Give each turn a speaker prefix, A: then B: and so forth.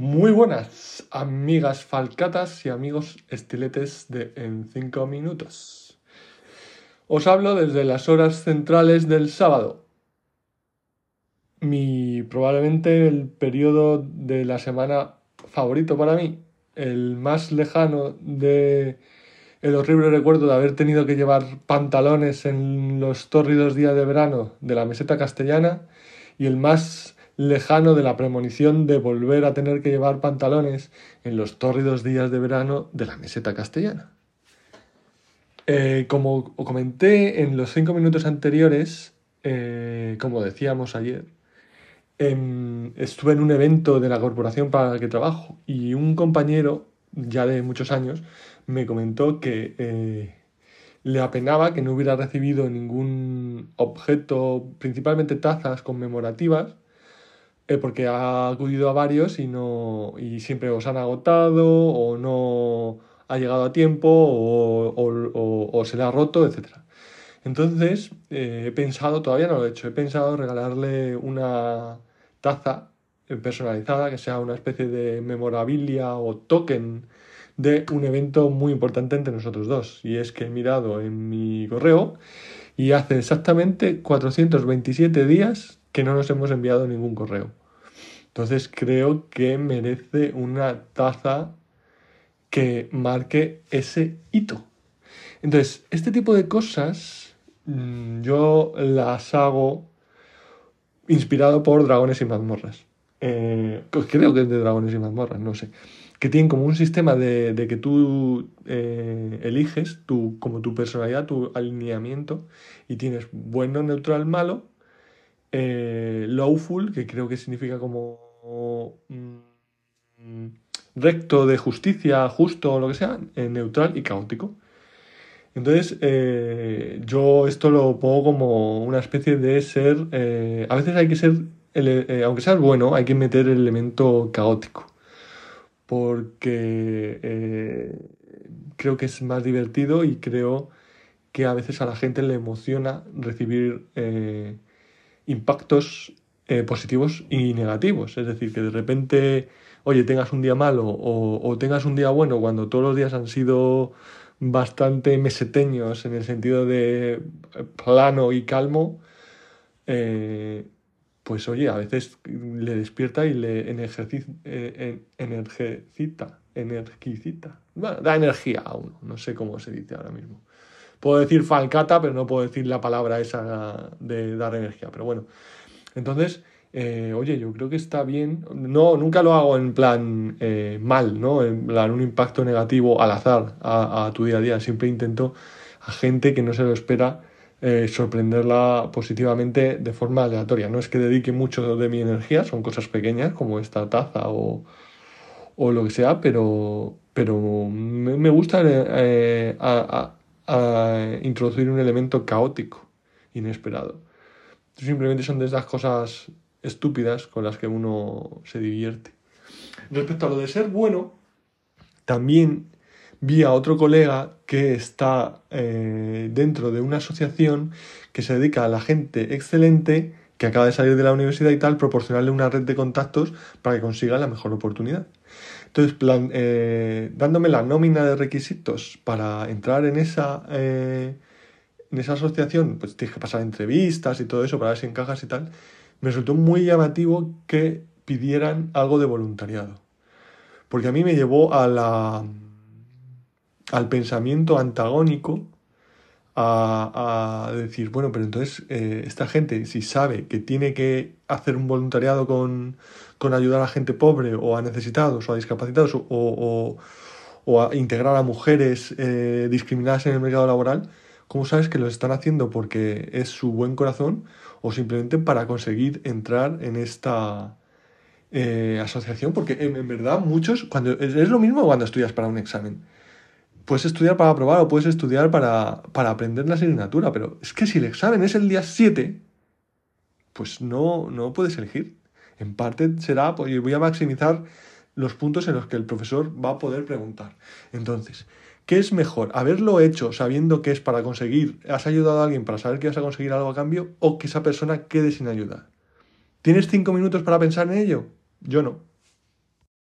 A: Muy buenas, amigas falcatas y amigos estiletes de En 5 minutos. Os hablo desde las horas centrales del sábado. Mi probablemente el periodo de la semana favorito para mí, el más lejano de el horrible recuerdo de haber tenido que llevar pantalones en los tórridos días de verano de la meseta castellana y el más lejano de la premonición de volver a tener que llevar pantalones en los tórridos días de verano de la meseta castellana. Eh, como comenté en los cinco minutos anteriores, eh, como decíamos ayer, em, estuve en un evento de la corporación para la que trabajo y un compañero, ya de muchos años, me comentó que eh, le apenaba que no hubiera recibido ningún objeto, principalmente tazas conmemorativas, eh, porque ha acudido a varios y, no, y siempre os han agotado o no ha llegado a tiempo o, se le ha roto, etc. Entonces eh, he pensado, todavía no lo he hecho, he pensado regalarle una taza personalizada que sea una especie de memorabilia o token de un evento muy importante entre nosotros dos. Y es que he mirado en mi correo y hace exactamente 427 días que no nos hemos enviado ningún correo. Entonces creo que merece una taza que marque ese hito. Entonces, este tipo de cosas mm, yo las hago inspirado por Dragones y Mazmorras. Eh, pues creo que es de Dragones y Mazmorras, no sé. Que tienen como un sistema de, que tú eh, eliges tu, como tu personalidad, tu alineamiento, y tienes bueno, neutral, malo, eh, lawful, que creo que significa como mm, recto de justicia, justo lo que sea, eh, neutral y caótico. Entonces, eh, yo esto lo pongo como una especie de ser. Eh, a veces hay que ser, aunque seas bueno, hay que meter el elemento caótico. Porque creo que es más divertido y creo que a veces a la gente le emociona recibir impactos eh, positivos y negativos. Es decir, que de repente, oye, tengas un día malo o, tengas un día bueno cuando todos los días han sido bastante meseteños en el sentido de plano y calmo, eh, pues oye, a veces le despierta y le eh, energicita, energicita, da energía a uno, no sé cómo se dice ahora mismo. Puedo decir falcata, pero no puedo decir la palabra esa de dar energía, pero bueno, entonces, eh, oye, yo creo que está bien. No, nunca lo hago en plan eh, mal, ¿no? En plan un impacto negativo al azar a, tu día a día. Siempre intento a gente que no se lo espera eh, sorprenderla positivamente de forma aleatoria. No es que dedique mucho de mi energía, son cosas pequeñas como esta taza o, o lo que sea, pero, pero me, gusta introducir un elemento caótico, inesperado. Simplemente son de esas cosas estúpidas con las que uno se divierte. Respecto a lo de ser bueno, también vi a otro colega que está eh, dentro de una asociación que se dedica a la gente excelente que acaba de salir de la universidad y tal, proporcionarle una red de contactos para que consiga la mejor oportunidad. Entonces, eh, dándome la nómina de requisitos para entrar en esa eh, en esa asociación, pues tienes que pasar entrevistas y todo eso para ver si encajas y tal, me resultó muy llamativo que pidieran algo de voluntariado. Porque a mí me llevó a al pensamiento antagónico a, decir, bueno, pero entonces eh, esta gente, si sabe que tiene que hacer un voluntariado con, con ayudar a gente pobre o a necesitados o a discapacitados o, o, a integrar a mujeres eh, discriminadas en el mercado laboral, ¿Cómo sabes que lo están haciendo porque es su buen corazón o simplemente para conseguir entrar en esta eh, asociación? Porque en, verdad muchos, cuando es, lo mismo cuando estudias para un examen. Puedes estudiar para aprobar o puedes estudiar para, para aprender la asignatura, pero es que si el examen es el día 7, pues no, no puedes elegir. En parte será, pues voy a maximizar los puntos en los que el profesor va a poder preguntar. Entonces, ¿Qué es mejor? ¿Haberlo hecho sabiendo que es para conseguir, has ayudado a alguien para saber que vas a conseguir algo a cambio o que esa persona quede sin ayuda? ¿Tienes cinco minutos para pensar en ello? Yo no.